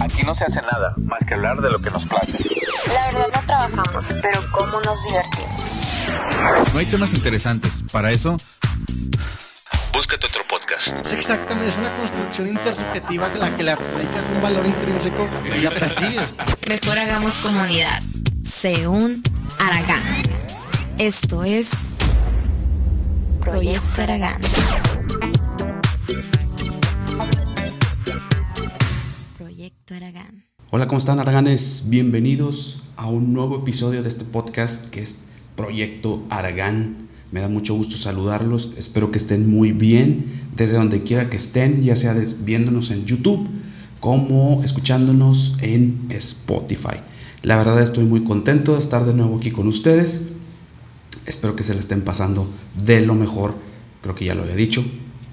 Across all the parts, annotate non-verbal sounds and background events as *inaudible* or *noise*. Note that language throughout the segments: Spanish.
Aquí no se hace nada más que hablar de lo que nos place. La verdad no trabajamos, pero cómo nos divertimos. No hay temas interesantes. Para eso, Búscate otro podcast. Es exactamente, es una construcción intersubjetiva a la que le adjudicas un valor intrínseco y la persigues. Mejor hagamos comunidad. Según Aragán. Esto es Proyecto Aragán. Hola, ¿cómo están Araganes? Bienvenidos a un nuevo episodio de este podcast que es Proyecto Aragán. Me da mucho gusto saludarlos, espero que estén muy bien desde donde quiera que estén, ya sea viéndonos en YouTube como escuchándonos en Spotify. La verdad estoy muy contento de estar de nuevo aquí con ustedes. Espero que se la estén pasando de lo mejor. Creo que ya lo había dicho.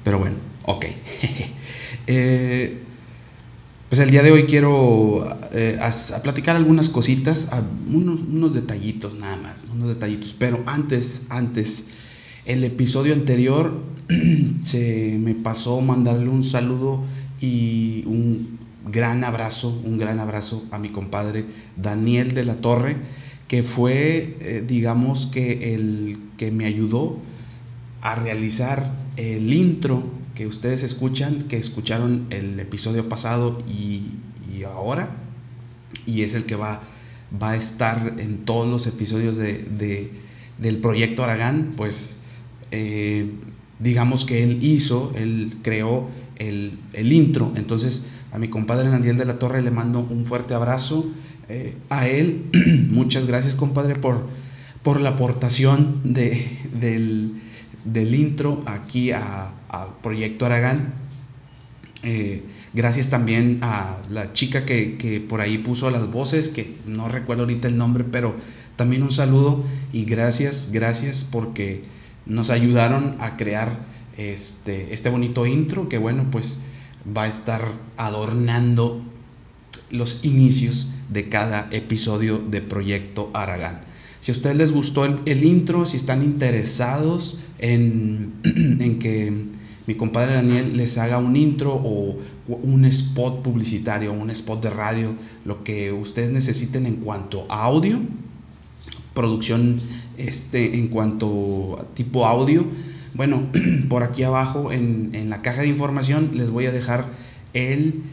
Pero bueno, ok. *laughs* Eh, pues el día de hoy quiero eh, a platicar algunas cositas, unos detallitos nada más, unos detallitos. Pero antes, antes, el episodio anterior *clears throat* se me pasó mandarle un saludo y un gran abrazo, un gran abrazo a mi compadre Daniel de la Torre, que fue, eh, digamos que el que me ayudó a realizar el intro que ustedes escuchan, que escucharon el episodio pasado y, ahora, y es el que va, va a estar en todos los episodios de, de- del proyecto Aragán, pues eh, digamos que él hizo, él creó el, el intro, entonces a mi compadre Daniel de la Torre le mando un fuerte abrazo, eh, a él, *clears throat* muchas gracias compadre por, por la aportación de, del, del intro aquí a, Proyecto Aragán. Eh, gracias también a la chica que, que por ahí puso las voces, que no recuerdo ahorita el nombre, pero también un saludo y gracias, gracias porque nos ayudaron a crear este, este bonito intro que bueno, pues va a estar adornando los inicios de cada episodio de Proyecto Aragán. Si a ustedes les gustó el, el intro, si están interesados *clears throat* en, que mi compadre Daniel les haga un intro o un spot publicitario, un spot de radio, lo que ustedes necesiten en cuanto a audio, producción este, en cuanto a tipo audio. Bueno, *clears throat* por aquí abajo en, en la caja de información les voy a dejar el,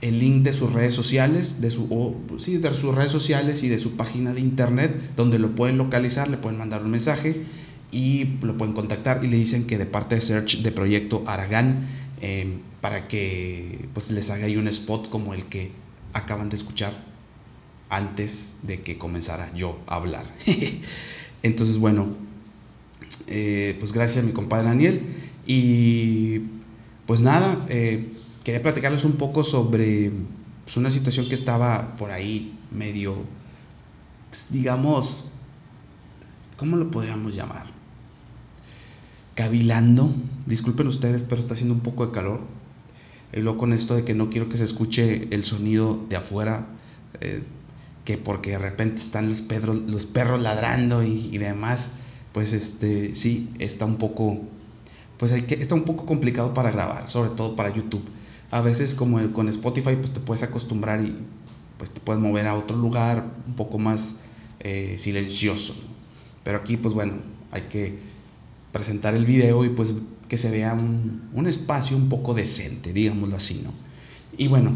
el link de sus redes sociales, de, su, sí, de sus redes sociales y de su página de internet, donde lo pueden localizar, le pueden mandar un mensaje y lo pueden contactar y le dicen que de parte de Search de Proyecto Aragán, eh, para que pues les haga ahí un spot como el que acaban de escuchar antes de que comenzara yo a hablar. *laughs* Entonces, bueno, eh, pues gracias a mi compadre Daniel. Y pues nada, eh, quería platicarles un poco sobre pues, una situación que estaba por ahí medio, digamos, ¿cómo lo podríamos llamar? Cavilando. Disculpen ustedes, pero está haciendo un poco de calor. Y luego con esto de que no quiero que se escuche el sonido de afuera, eh, que porque de repente están los, perros los perros ladrando y, demás, pues este, sí, está un poco, pues hay que, está un poco complicado para grabar, sobre todo para YouTube. A veces como con Spotify, pues te puedes acostumbrar y pues te puedes mover a otro lugar un poco más eh, silencioso. Pero aquí, pues bueno, hay que presentar el video y pues que se vea un, un espacio un poco decente, digámoslo así, ¿no? Y bueno,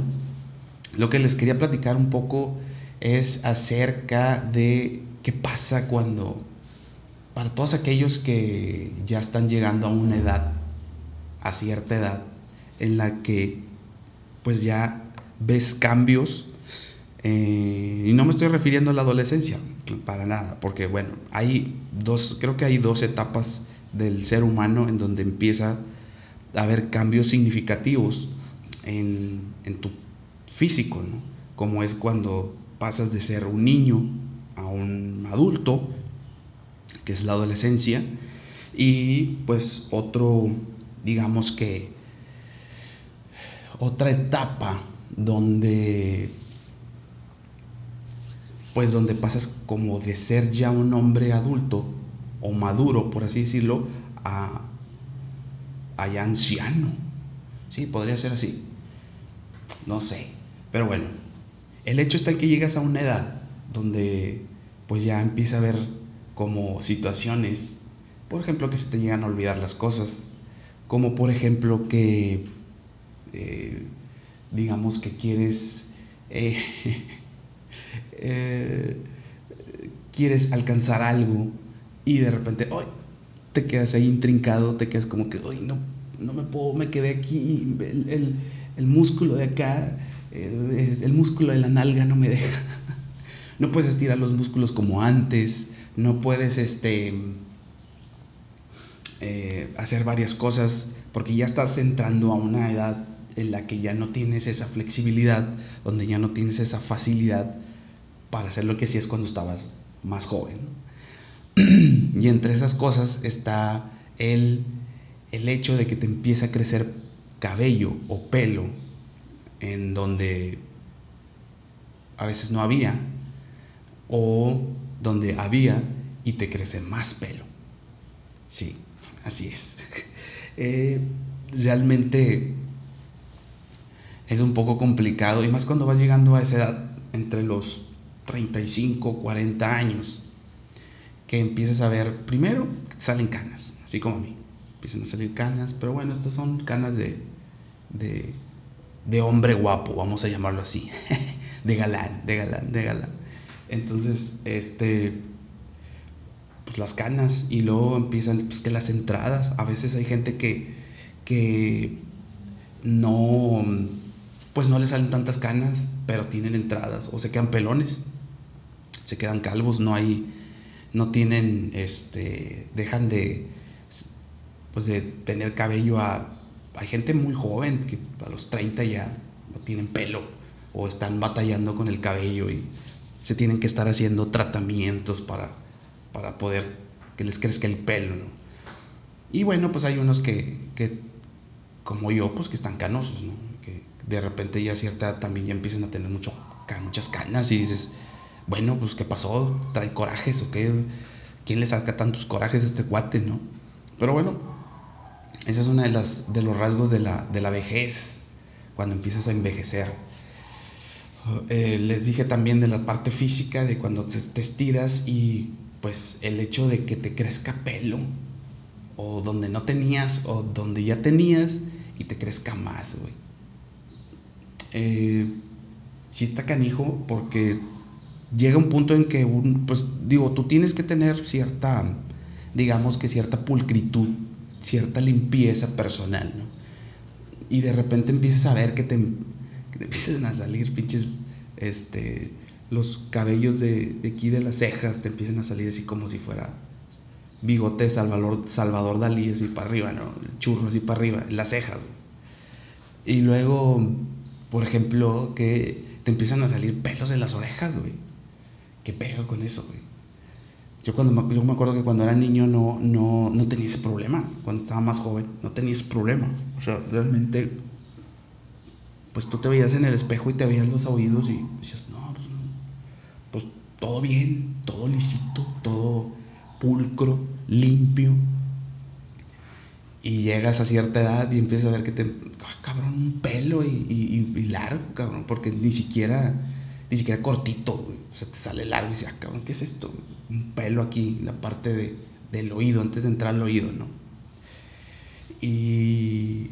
lo que les quería platicar un poco es acerca de qué pasa cuando, para todos aquellos que ya están llegando a una edad, a cierta edad, en la que pues ya ves cambios, eh, y no me estoy refiriendo a la adolescencia, para nada, porque bueno, hay dos, creo que hay dos etapas del ser humano en donde empieza a haber cambios significativos en, en tu físico, como es cuando pasas de ser un niño a un adulto, que es la adolescencia, y pues otro, digamos que, otra etapa donde, pues donde pasas como de ser ya un hombre adulto o maduro, por así decirlo, a, a ya anciano. Sí, podría ser así. No sé. Pero bueno, el hecho está que llegas a una edad donde pues ya empieza a haber como situaciones, por ejemplo, que se te llegan a olvidar las cosas, como por ejemplo que, eh, digamos que quieres, eh, *laughs* eh, quieres alcanzar algo y de repente, ¡ay! te quedas ahí intrincado, te quedas como que, ¡ay! No, no me puedo, me quedé aquí, el, el, el músculo de acá, el, el músculo de la nalga no me deja. *laughs* no puedes estirar los músculos como antes, no puedes este, eh, hacer varias cosas porque ya estás entrando a una edad en la que ya no tienes esa flexibilidad, donde ya no tienes esa facilidad para hacer lo que hacías cuando estabas más joven. *clears throat* y entre esas cosas está el, el hecho de que te empieza a crecer cabello o pelo en donde a veces no había o donde había y te crece más pelo. Sí, así es. *laughs* Eh, realmente es un poco complicado y más cuando vas llegando a esa edad entre los 35, 40 años que empiezas a ver, primero salen canas, así como a mí, empiezan a salir canas, pero bueno, estas son canas de, de, de hombre guapo, vamos a llamarlo así, *laughs* de galán, de galán, de galán. Entonces, este, pues las canas y luego empiezan pues que las entradas, a veces hay gente que, que no, pues no le salen tantas canas, pero tienen entradas o se quedan pelones, se quedan calvos, no hay, no tienen, este, dejan de, pues de tener cabello a, hay gente muy joven que a los 30 ya no tienen pelo o están batallando con el cabello y se tienen que estar haciendo tratamientos para, para poder que les crezca el pelo. Y bueno, pues hay unos que, que, como yo, pues que están canosos, ¿no? Que de repente ya a cierta edad también ya empiezan a tener mucho, muchas canas y dices, bueno, pues ¿qué pasó? ¿Trae corajes o qué? ¿Quién le saca tantos corajes a este cuate, no? Pero bueno, ese es uno de, las, de los rasgos de la, de la vejez, cuando empiezas a envejecer eh, les dije también de la parte física, de cuando te, estiras y pues el hecho de que te crezca pelo, o donde no tenías, o donde ya tenías, y te crezca más, güey. Eh, sí está canijo porque llega un punto en que, un, pues digo, tú tienes que tener cierta, digamos que cierta pulcritud, cierta limpieza personal, ¿no? Y de repente empiezas a ver que te, que *laughs* empiezan a salir pinches, este, los cabellos de, de, aquí de las cejas te empiezan a salir así como si fuera bigote Salvador, Salvador Dalí, así para arriba, ¿no? Churro así para arriba, las cejas. Y luego, por ejemplo, que te empiezan a salir pelos en las orejas, güey. ¿Qué pedo con eso, güey? Yo, cuando, yo me acuerdo que cuando era niño no, no, no tenía ese problema. Cuando estaba más joven, no tenía ese problema. O sea, realmente pues tú te veías en el espejo y te veías los oídos y decías, no, pues, no, pues todo bien, todo lisito, todo pulcro, limpio. Y llegas a cierta edad y empiezas a ver que te, oh, cabrón, un pelo y, largo, cabrón, porque ni siquiera, ni siquiera cortito, güey. O sea, te sale largo y dices, ah, cabrón, ¿qué es esto? Un pelo aquí, en la parte de, del oído, antes de entrar al oído, ¿no? Y,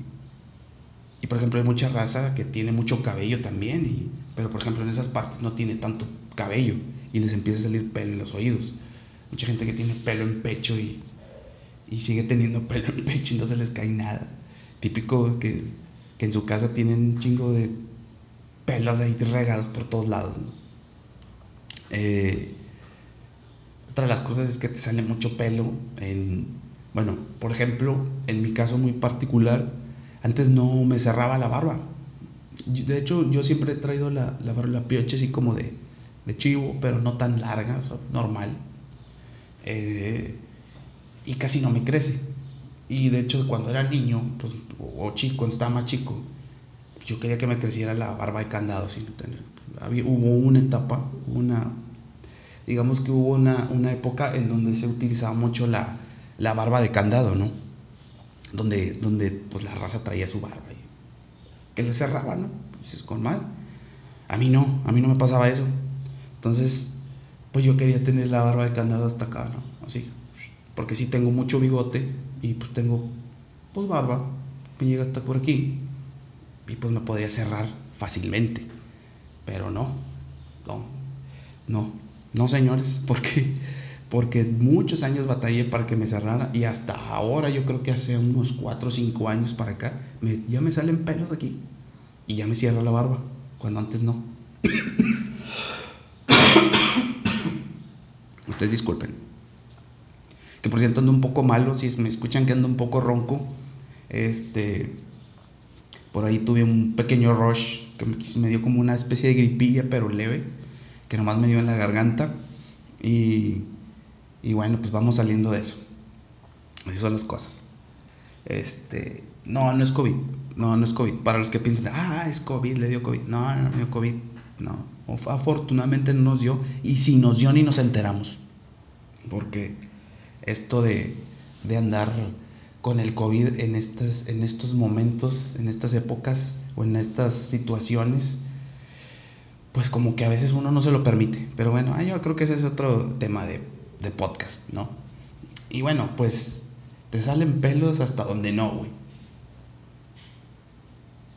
y por ejemplo, hay mucha raza que tiene mucho cabello también, y, pero por ejemplo en esas partes no tiene tanto cabello y les empieza a salir pelo en los oídos. Mucha gente que tiene pelo en pecho y, y sigue teniendo *laughs* pelo en pecho y no se les cae nada. Típico que, que en su casa tienen un chingo de pelos ahí regados por todos lados. Eh, otra de las cosas es que te sale mucho pelo en, bueno, por ejemplo, en mi caso muy particular, antes no me cerraba la barba. De hecho, yo siempre he traído la, la barba, la pioche así como de, de chivo, pero no tan larga, normal. Eh, y casi no me crece. Y de hecho, cuando era niño, pues, o chico, cuando estaba más chico, yo quería que me creciera la barba de candado sin tener. Hubo una etapa, una, digamos que hubo una, una época en donde se utilizaba mucho la, la barba de candado, ¿no? donde, donde pues la raza traía su barba y que le cerraba, ¿no? Pues es con mal. A mí no, a mí no me pasaba eso. Entonces, pues yo quería tener la barba de candado hasta acá, ¿no? Así. Porque sí tengo mucho bigote y pues tengo, pues barba, me llega hasta por aquí. Y pues me podría cerrar fácilmente. Pero no, no, no, no señores, *laughs* porque porque muchos años batallé para que me cerrara y hasta ahora yo creo que hace unos 4 o 5 años para acá ya me salen pelos aquí y ya me cierra la barba, cuando antes no. *coughs* Ustedes disculpen. Que por cierto ando un poco malo, si me escuchan que ando un poco ronco, este por ahí tuve un pequeño rush que me, dio como una especie de gripilla pero leve, que nomás me dio en la garganta y y bueno, pues vamos saliendo de eso. Así son las cosas. Este, no, no es COVID. No, no es COVID. Para los que piensan, ah, es COVID, le dio COVID. No, no, no dio COVID. No. Afortunadamente no nos dio. Y si nos dio, ni nos enteramos. Porque esto de, de andar con el COVID en, estas, en estos momentos, en estas épocas o en estas situaciones, pues como que a veces uno no se lo permite. Pero bueno, yo creo que ese es otro tema de de podcast, ¿no? Y bueno, pues te salen pelos hasta donde no, güey.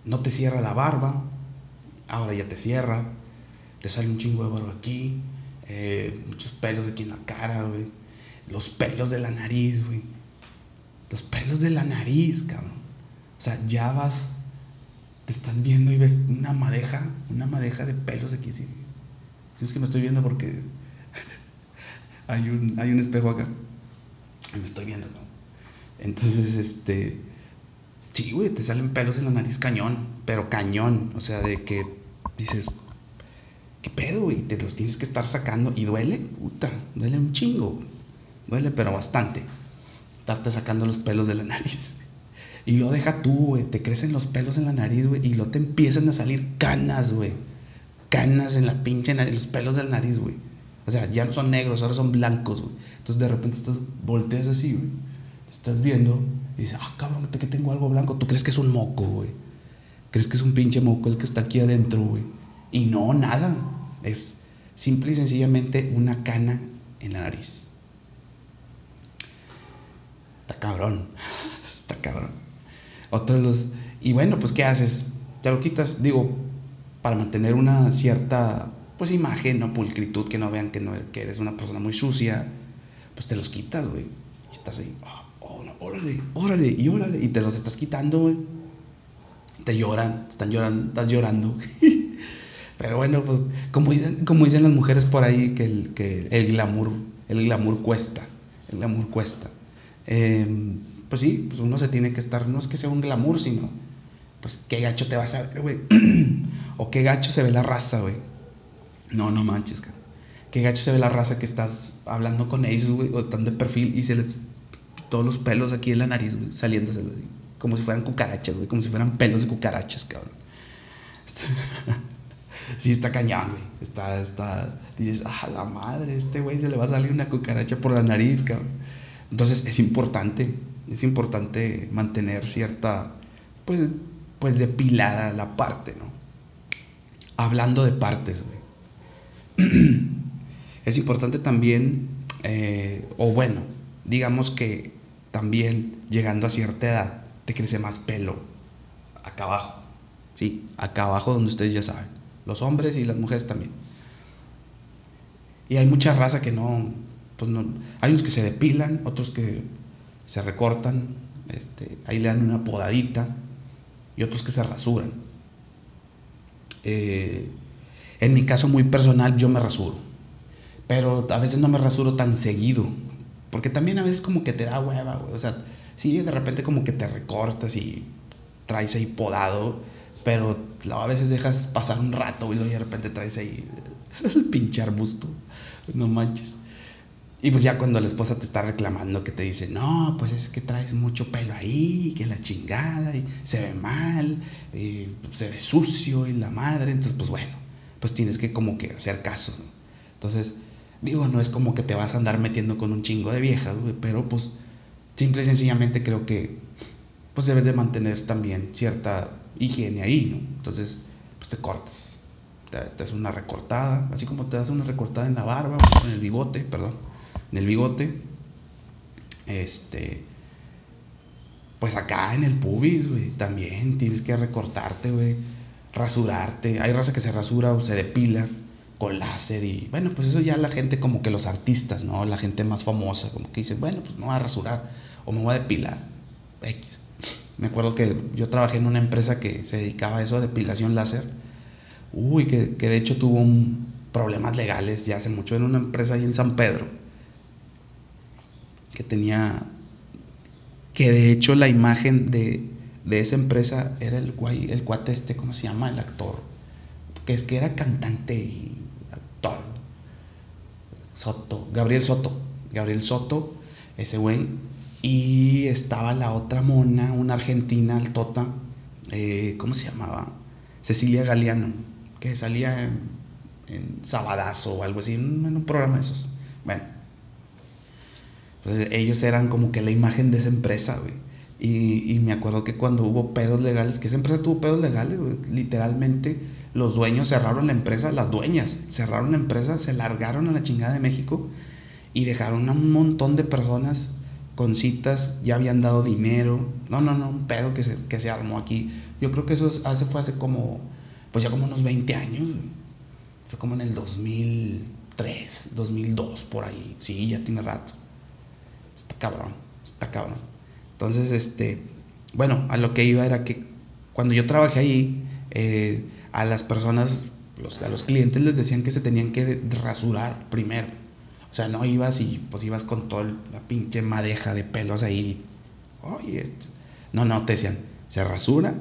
No te cierra la barba, ahora ya te cierra. Te sale un chingo de barba aquí, eh, muchos pelos aquí en la cara, güey. Los pelos de la nariz, güey. Los pelos de la nariz, cabrón. O sea, ya vas, te estás viendo y ves una madeja, una madeja de pelos aquí, sí. Es que me estoy viendo porque *laughs* hay un, hay un espejo acá. Y me estoy viendo, ¿no? Entonces, este. Sí, güey, te salen pelos en la nariz cañón, pero cañón. O sea, de que dices, ¿qué pedo, güey? Te los tienes que estar sacando. ¿Y duele? Puta, duele un chingo. Duele, pero bastante. Estarte sacando los pelos de la nariz. Y lo deja tú, güey. Te crecen los pelos en la nariz, güey. Y lo te empiezan a salir canas, güey. Canas en la pinche nariz, los pelos de la nariz, güey. O sea, ya no son negros, ahora son blancos, güey. Entonces de repente estás, volteas así, güey. Te estás viendo y dices, ah, cabrón, que tengo algo blanco. Tú crees que es un moco, güey. Crees que es un pinche moco el que está aquí adentro, güey. Y no, nada. Es simple y sencillamente una cana en la nariz. Cabrón. *laughs* Está cabrón. Otro de los. Y bueno, pues, ¿qué haces? Te lo quitas, digo, para mantener una cierta pues imagen, no pulcritud, que no vean que, no, que eres una persona muy sucia, pues te los quitas, güey. Y estás ahí, oh, órale, órale, y órale, y te los estás quitando, güey. Te lloran, están llorando, estás llorando. *laughs* Pero bueno, pues como dicen, como dicen las mujeres por ahí, que el, que el glamour, el glamour cuesta, el glamour cuesta. Em, pues sí, pues uno se tiene que estar, no es que sea un glamour, sino, pues qué gacho te vas a ver, güey. *clears throat* o qué gacho se ve la raza, güey no, no manches, cara. Qué gacho se ve la raza que estás hablando con ellos, güey, o están de perfil y se les. Todos los pelos aquí en la nariz, güey, saliéndose, güey. Como si fueran cucarachas, güey, como si fueran pelos de cucarachas, cabrón. *laughs* sí, está cañón, güey. Está, está. Dices, ah, la madre, este güey se le va a salir una cucaracha por la nariz, cabrón. Entonces es importante, es importante mantener cierta, pues, pues depilada la parte, ¿no? Hablando de partes, güey *clears throat* es importante también, eh, o bueno, digamos que también llegando a cierta edad te crece más pelo acá abajo, ¿sí? Acá abajo donde ustedes ya saben, los hombres y las mujeres también. Y hay mucha raza que no, pues no, hay unos que se depilan, otros que se recortan, este, ahí le dan una podadita y otros que se rasuran. Eh, en mi caso muy personal, yo me rasuro. Pero a veces no me rasuro tan seguido. Porque también a veces como que te da hueva. O sea, sí, de repente como que te recortas y traes ahí podado. Pero a veces dejas pasar un rato, y de repente traes ahí *laughs* el pinche arbusto. No manches. Y pues ya cuando la esposa te está reclamando que te dice, no, pues es que traes mucho pelo ahí, que la chingada, y se ve mal, y se ve sucio y la madre, entonces pues bueno, pues tienes que como que hacer caso. Entonces, digo, no es como que te vas a andar metiendo con un chingo de viejas, güey, pero pues simple y sencillamente creo que pues debes de mantener también cierta higiene ahí, ¿no? Entonces, pues te cortas. te, te das una recortada, así como te das una recortada en la barba, en el bigote, perdón, en el bigote. Este, pues acá en el pubis, güey, también tienes que recortarte, güey, rasurarte. Hay raza que se rasura o se depila con láser y bueno, pues eso ya la gente como que los artistas, ¿no? La gente más famosa, como que dice, bueno, pues me voy a rasurar o me voy a depilar. X. Me acuerdo que yo trabajé en una empresa que se dedicaba a eso, a depilación láser. Uy, que, que de hecho tuvo problemas legales ya hace mucho en una empresa ahí en San Pedro. Que tenía, que de hecho la imagen de, de esa empresa era el guay, el cuate este, ¿cómo se llama? El actor. Que es que era cantante y actor. Soto, Gabriel Soto. Gabriel Soto, ese güey. Y estaba la otra mona, una argentina altota, eh, ¿cómo se llamaba? Cecilia Galeano, que salía en, en Sabadazo o algo así, en, en un programa de esos. Bueno, entonces ellos eran como que la imagen de esa empresa, güey. Y, y me acuerdo que cuando hubo pedos legales, que esa empresa tuvo pedos legales, güey, literalmente los dueños cerraron la empresa, las dueñas cerraron la empresa, se largaron a la chingada de México y dejaron a un montón de personas con citas, ya habían dado dinero. No, no, no, un pedo que se, que se armó aquí. Yo creo que eso es- hace, fue hace como, pues ya como unos 20 años. Fue como en el 2003, 2002, por ahí. Sí, ya tiene rato. Está cabrón, está cabrón. Entonces, este, bueno, a lo que iba era que cuando yo trabajé ahí, eh, a las personas, los, a los clientes les decían que se tenían que rasurar primero. O sea, no ibas y pues ibas con toda la pinche madeja de pelos ahí. Oye. No, no, te decían, se rasura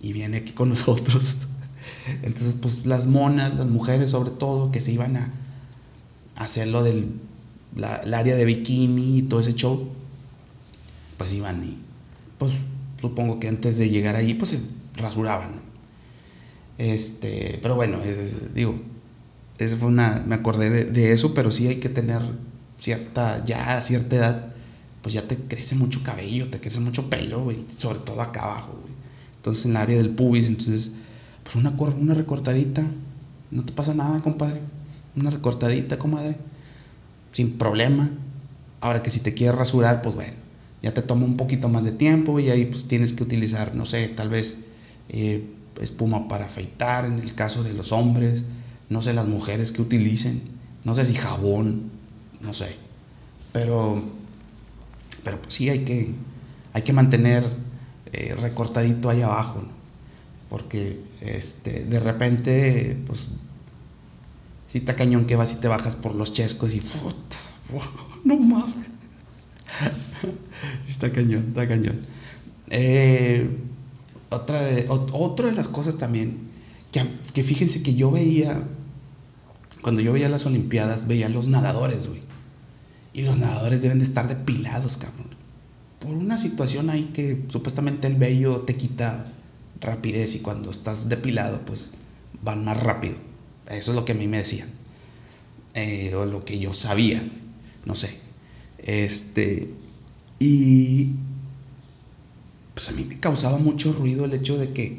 y viene aquí con *laughs* nosotros. Entonces, pues las monas, las mujeres sobre todo, que se iban a hacer lo del la- el área de bikini y todo ese show, pues iban y, pues supongo que antes de llegar ahí, pues se rasuraban. Este, pero bueno, es- es- digo, esa fue una, me acordé de, eso, pero sí hay que tener cierta, ya a cierta edad, pues ya te crece mucho cabello, te crece mucho pelo, güey, sobre todo acá abajo, güey. Entonces en el área del pubis, entonces, pues una, una recortadita, no te pasa nada, compadre. Una recortadita, comadre, sin problema. Ahora que si te quieres rasurar, pues bueno, ya te toma un poquito más de tiempo y ahí pues tienes que utilizar, no sé, tal vez eh, espuma para afeitar en el caso de los hombres, no sé, las mujeres que utilicen, no sé si jabón, no sé. Pero, pero pues sí hay que, hay que mantener eh, recortadito ahí abajo, ¿no? Porque este, de repente, pues, sí está cañón que vas y te bajas por los chescos y, no mames. *laughs* Está cañón, está cañón. Eh, otra, de, ot- otra de las cosas también, que, que fíjense que yo veía, cuando yo veía las Olimpiadas, veía los nadadores, güey. Y los nadadores deben de estar depilados, cabrón. Por una situación ahí que supuestamente el vello te quita rapidez y cuando estás depilado, pues van más rápido. Eso es lo que a mí me decían. Eh, o lo que yo sabía. No sé. Este. Y. Pues a mí me causaba mucho ruido el hecho de que.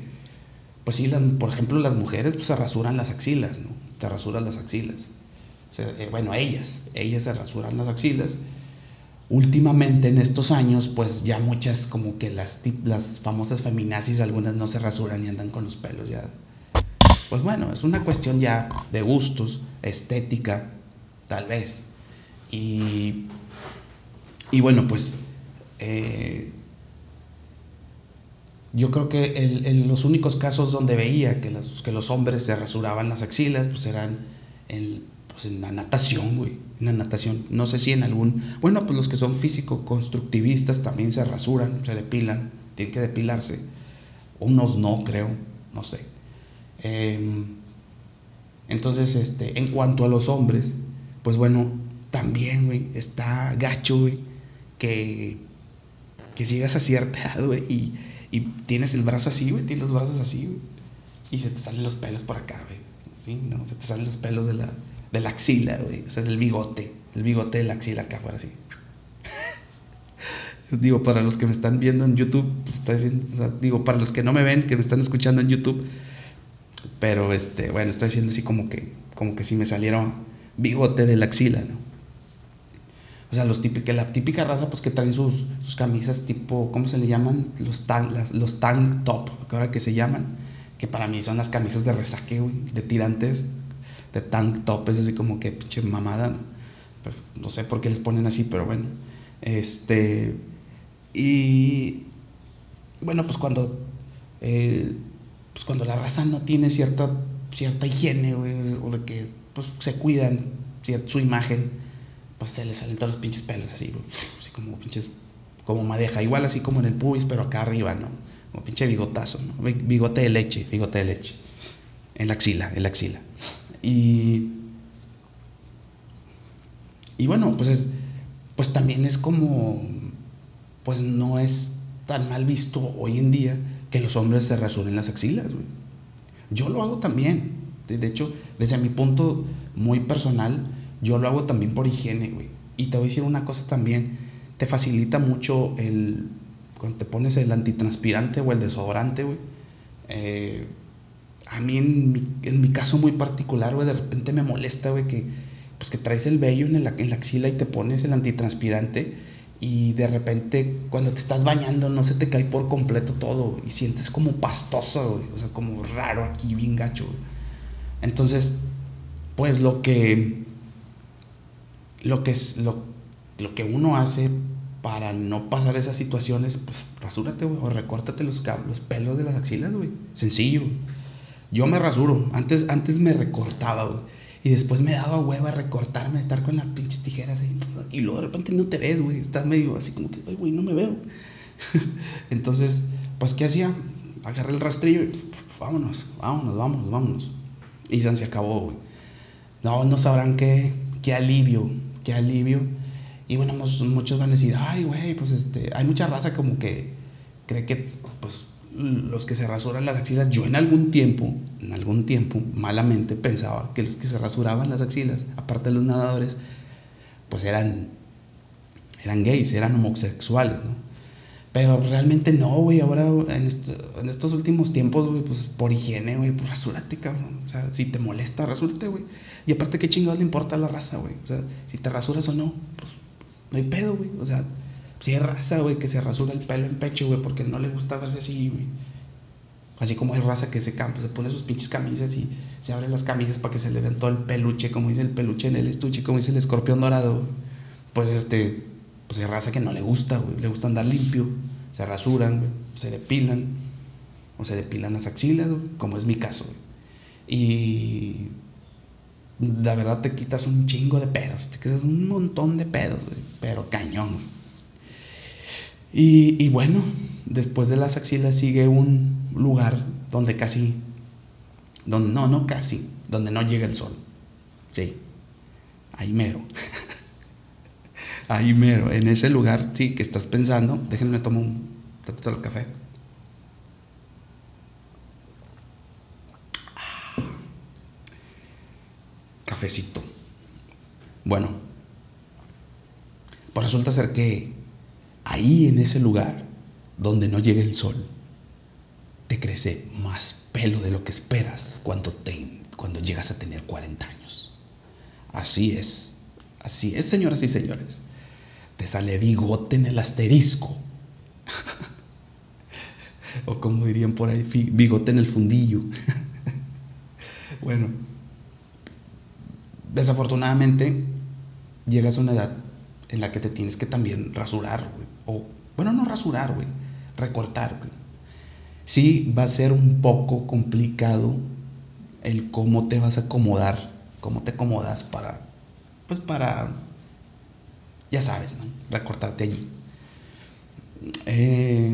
Pues sí, las- por ejemplo, las mujeres pues, se rasuran las axilas, ¿no? Se rasuran las axilas. Eh, bueno, ellas. Ellas se rasuran las axilas. Últimamente en estos años, pues ya muchas, como que las, las famosas feminazis, algunas no se rasuran y andan con los pelos ya. Pues bueno, es una cuestión ya de gustos, estética, tal vez. Y, y bueno, pues eh, yo creo que el- el- los únicos casos donde veía que, las- que los hombres se rasuraban las axilas, pues eran en, pues en la natación, güey. En la natación. No sé si en algún... Bueno, pues los que son físico-constructivistas también se rasuran, se depilan, tienen que depilarse. Unos no, creo, no sé. Em, entonces, este, en cuanto a los hombres, pues bueno, también, güey, está gacho, güey, que, que llegas a cierta edad, güey, y, y tienes el brazo así, güey, tienes los brazos así, güey, y se te salen los pelos por acá, güey, ¿sí? ¿No? Se te salen los pelos de la, de la axila, güey, o sea, es el bigote, el bigote de la axila acá afuera, así. *laughs* digo, para los que me están viendo en YouTube, pues, estoy diciendo, o sea, digo, para los que no me ven, que me están escuchando en YouTube, Pero este, bueno, estoy haciendo así como que, como que si me saliera bigote de la axila, ¿no? O sea, los típicos, la típica raza, pues que traen sus, camisas tipo, ¿cómo se le llaman? Los las, los tank top, que ahora que se llaman, que para mí son las camisas de resaque, de tirantes, de tank top, es así como que pinche mamada, ¿no? No sé por qué les ponen así, pero bueno. Este. Y. Bueno, pues cuando. eh, pues cuando la raza no tiene cierta, cierta higiene, o de que pues, se cuidan su imagen, pues se les salen todos los pinches pelos así, así como pinches, como madeja, igual así como en el pubis, pero acá arriba, ¿no? Como pinche bigotazo, ¿no? Bi- Bigote de leche, bigote de leche. En la axila, en la axila. Y. Y bueno, pues es. Pues también es como. Pues no es tan mal visto hoy en día que los hombres se rasuren las axilas, güey. Yo lo hago también. De hecho, desde mi punto muy personal, yo lo hago también por higiene, güey. Y te voy a decir una cosa también. Te facilita mucho el. Cuando te pones el antitranspirante o el desodorante, güey. eh, a mí, en mi, en mi caso muy particular, güey, de repente me molesta, güey, que, pues que traes el vello en la, en la axila y te pones el antitranspirante y de repente cuando te estás bañando no se te cae por completo todo y sientes como pastoso, güey, o sea, como raro aquí, bien gacho. Entonces, pues lo que, lo que es, lo, lo que uno hace para no pasar esas situaciones, pues rasúrate, güey, o recórtate los, los pelos de las axilas, güey. Sencillo. Yo me rasuro. Antes, antes me recortaba, güey. Y después me daba hueva recortarme, estar con las pinches tijeras ahí. Y luego de repente no te ves, güey. Estás medio así como que, güey, no me veo. *laughs* Entonces, pues, ¿qué hacía? Agarré el rastrillo y vámonos, vámonos, vámonos, vámonos. Y se acabó, güey. No, no sabrán qué, qué alivio, qué alivio. Y bueno, mos- muchos van a decir, ay, güey, pues este, hay mucha raza como que cree que, pues, los que se rasuran las axilas, yo en algún tiempo, en algún tiempo, malamente pensaba que los que se rasuraban las axilas, aparte de los nadadores, pues eran, eran gays, eran homosexuales, ¿no? Pero realmente no, güey. Ahora, en, est- en estos últimos tiempos, güey, pues por higiene, güey, pues rasúrate, cabrón. O sea, si te molesta, rasúrate, güey. Y aparte, ¿qué chingados le importa la raza, güey? O sea, si te rasuras o no, pues no hay pedo, güey. O sea, si hay raza, güey, que se rasura el pelo en pecho, güey, porque no le gusta verse así, güey. Así como hay raza que se campa, se pone sus pinches camisas y se abren las camisas para que se le vean todo el peluche, como dice el peluche en el estuche, como dice el escorpión dorado. Pues este, pues hay raza que no le gusta, güey. Le gusta andar limpio, se rasuran, güey, se depilan, o se depilan las axilas, como es mi caso, güey. Y la verdad te quitas un chingo de pedos, te quitas un montón de pedos, güey, pero cañón. y bueno, después de las axilas sigue un lugar donde casi, donde, no, no casi, donde no llega el sol. Sí, ahí mero. *laughs* ahí mero, en ese lugar, sí, que estás pensando, déjenme tomar un tantito de café. Cafecito. Bueno, pues resulta ser que ahí en ese lugar donde no llega el sol, te crece más pelo de lo que esperas cuando, te, cuando llegas a tener 40 años. Así es, así es, señoras y señores. Te sale bigote en el asterisco. *laughs* o como dirían por ahí, bigote en el fundillo. *laughs* bueno, desafortunadamente llegas a una edad en la que te tienes que también rasurar, güey. O, bueno, no rasurar, güey. Recortar. Sí, va a ser un poco complicado el cómo te vas a acomodar, cómo te acomodas para, pues para, ya sabes, ¿no? Recortarte allí. Eh,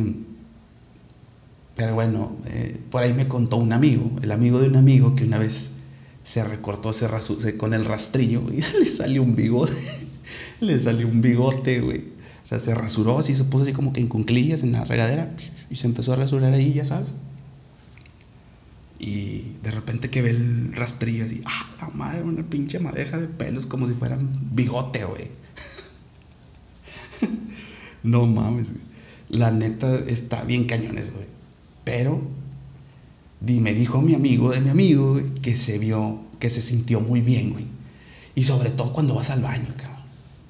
pero bueno, eh, por ahí me contó un amigo, el amigo de un amigo que una vez se recortó se- con el rastrillo y *laughs* le salió un bigote. *laughs* le salió un bigote, güey. O sea, se rasuró así, se puso así como que en cunclillas en la regadera y se empezó a rasurar ahí, ya sabes. Y de repente que ve el rastrillo así, ah, la madre, una pinche madeja de pelos como si fueran bigote, güey. *laughs* no mames, güey. La neta está bien cañones, güey. Pero me dijo mi amigo de mi amigo güey, que se vio, que se sintió muy bien, güey. Y sobre todo cuando vas al baño, cabrón.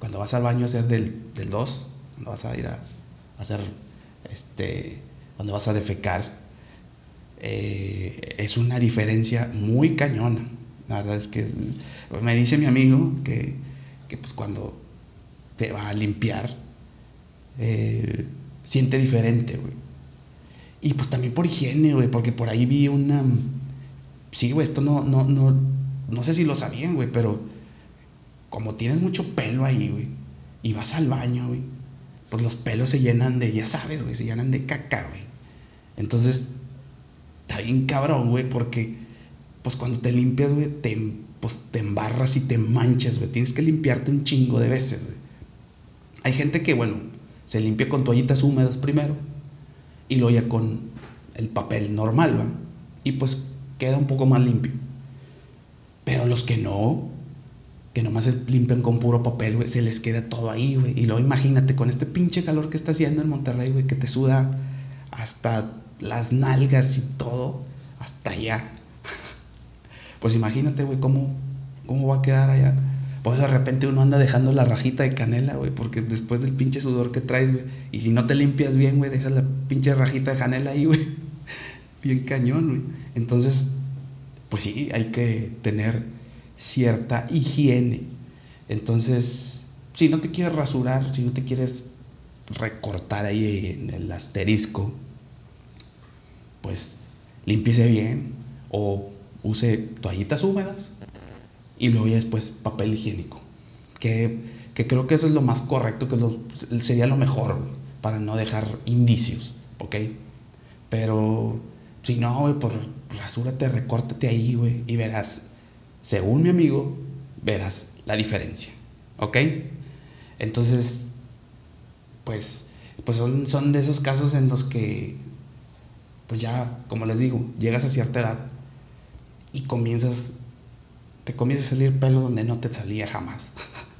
Cuando vas al baño a hacer del 2, cuando vas a ir a, a hacer, este, cuando vas a defecar, eh, es una diferencia muy cañona. La verdad es que me dice mi amigo que, que pues cuando te va a limpiar, eh, siente diferente, güey. Y pues también por higiene, güey, porque por ahí vi una... Sí, güey, esto no, no, no, no sé si lo sabían, güey, pero como tienes mucho pelo ahí, güey, y vas al baño, güey, pues los pelos se llenan de, ya sabes, güey, se llenan de caca, güey. Entonces, está bien cabrón, güey, porque pues cuando te limpias, güey, te, pues, te embarras y te manchas, güey. Tienes que limpiarte un chingo de veces, güey. Hay gente que, bueno, se limpia con toallitas húmedas primero y luego ya con el papel normal, ¿va? Y pues queda un poco más limpio. Pero los que no, que nomás se limpian con puro papel, güey, se les queda todo ahí, güey. Y luego imagínate con este pinche calor que está haciendo en Monterrey, güey, que te suda hasta las nalgas y todo, hasta allá. *laughs* Pues imagínate, güey, cómo, cómo va a quedar allá. Pues de repente uno anda dejando la rajita de canela, güey, porque después del pinche sudor que traes, güey, y si no te limpias bien, güey, dejas la pinche rajita de canela ahí, *laughs* güey. Bien cañón, güey. Entonces, pues sí, hay que tener cierta higiene. Entonces, si no te quieres rasurar, si no te quieres recortar ahí en el asterisco, pues límpiese bien o use toallitas húmedas y luego ya después papel higiénico. Que, que creo que eso es lo más correcto, que lo- sería lo mejor para no dejar indicios, ¿ok? Pero si no, güey, pues rasúrate, recórtate ahí, güey, y verás, según mi amigo, verás la diferencia, ¿ok? Entonces, pues, pues son, son de esos casos en los que, pues ya, como les digo, llegas a cierta edad y comienzas, te comienza a salir pelo donde no te salía jamás.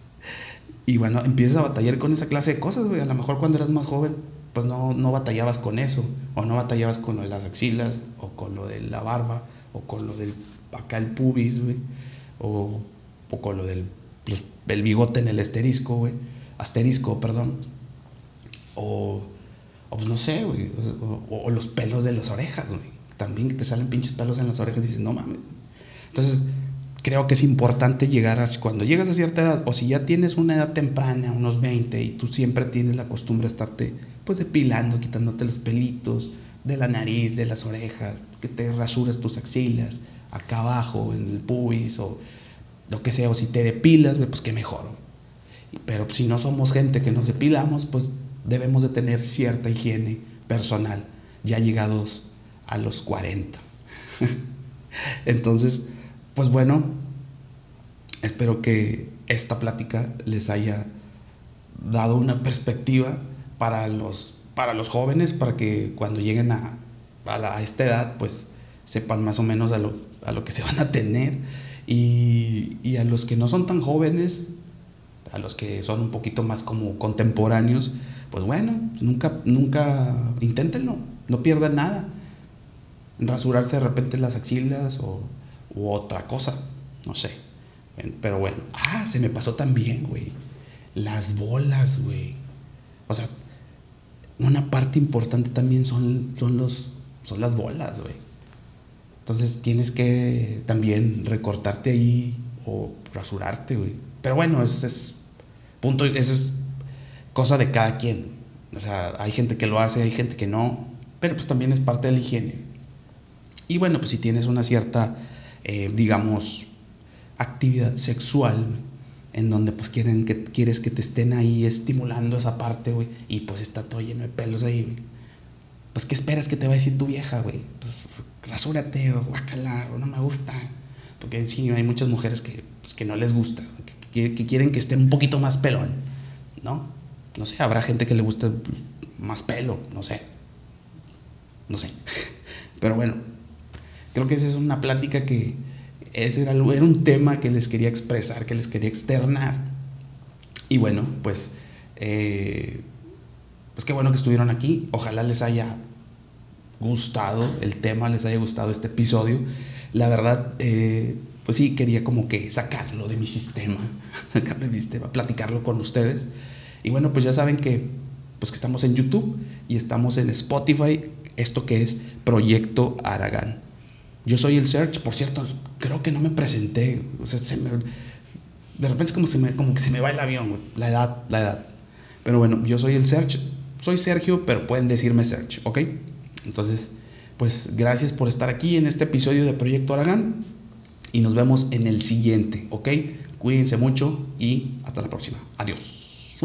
*laughs* y bueno, empiezas a batallar con esa clase de cosas, güey. A lo mejor cuando eras más joven, pues no, no batallabas con eso, o no batallabas con lo de las axilas, o con lo de la barba, o con lo del acá el pubis, güey, o, o con lo del el bigote en el asterisco, asterisco, perdón, o, pues no sé, o, los pelos de las orejas, también te salen pinches pelos en las orejas y dices, no mames. Entonces, creo que es importante llegar a, cuando llegas a cierta edad, o si ya tienes una edad temprana, unos 20, y tú siempre tienes la costumbre de estarte, pues, depilando, quitándote los pelitos de la nariz, de las orejas, que te rasuras tus axilas, acá abajo, en el pubis, o lo que sea, o si te depilas, pues qué mejor. Pero si no somos gente que nos depilamos, pues debemos de tener cierta higiene personal, ya llegados a los 40. *laughs* Entonces, pues bueno, espero que esta plática les haya dado una perspectiva para los, para los jóvenes, para que cuando lleguen a, a, a esta edad, pues sepan más o menos a lo, a lo que se van a tener. Y, y a los que no son tan jóvenes, a los que son un poquito más como contemporáneos, pues bueno, nunca, nunca, inténtenlo, no pierdan nada. Rasurarse de repente las axilas o u otra cosa, no sé. Pero bueno, ah, se me pasó también, güey. Las bolas, güey. O sea, una parte importante también son, son, los, son las bolas, güey. Entonces tienes que también recortarte ahí o rasurarte, güey. Pero bueno, eso es punto, eso es cosa de cada quien. O sea, hay gente que lo hace, hay gente que no, pero pues también es parte de la higiene. Y bueno, pues si tienes una cierta, eh, digamos, actividad sexual, en donde pues quieren que, quieres que te estén ahí estimulando esa parte, güey, y pues está todo lleno de pelos ahí, güey. Pues, ¿qué esperas que te va a decir tu vieja, güey? Pues, rasúrate o guácala, o no me gusta. Porque sí, hay muchas mujeres que, pues, que no les gusta, que, quieren que esté un poquito más pelón, ¿no? No sé, habrá gente que le guste más pelo, no sé. No sé. *laughs* Pero bueno, creo que esa es una plática que ese era, era un tema que les quería expresar, que les quería externar. Y bueno, pues, eh, pues qué bueno que estuvieron aquí. Ojalá les haya gustado el tema, les haya gustado este episodio. La verdad, eh, pues sí, quería como que sacarlo de mi sistema, *laughs* sacarlo de mi sistema, platicarlo con ustedes. Y bueno, pues ya saben que, pues que estamos en YouTube y estamos en Spotify, esto que es Proyecto Aragán. Yo soy el Search, por cierto, creo que no me presenté, o sea, se me, de repente es como, se me, como que se me va el avión, güey. la edad, la edad. Pero bueno, yo soy el Search, soy Sergio, pero pueden decirme Search, ¿ok? Entonces, pues gracias por estar aquí en este episodio de Proyecto Aragán y nos vemos en el siguiente, ¿ok? Cuídense mucho y hasta la próxima. Adiós.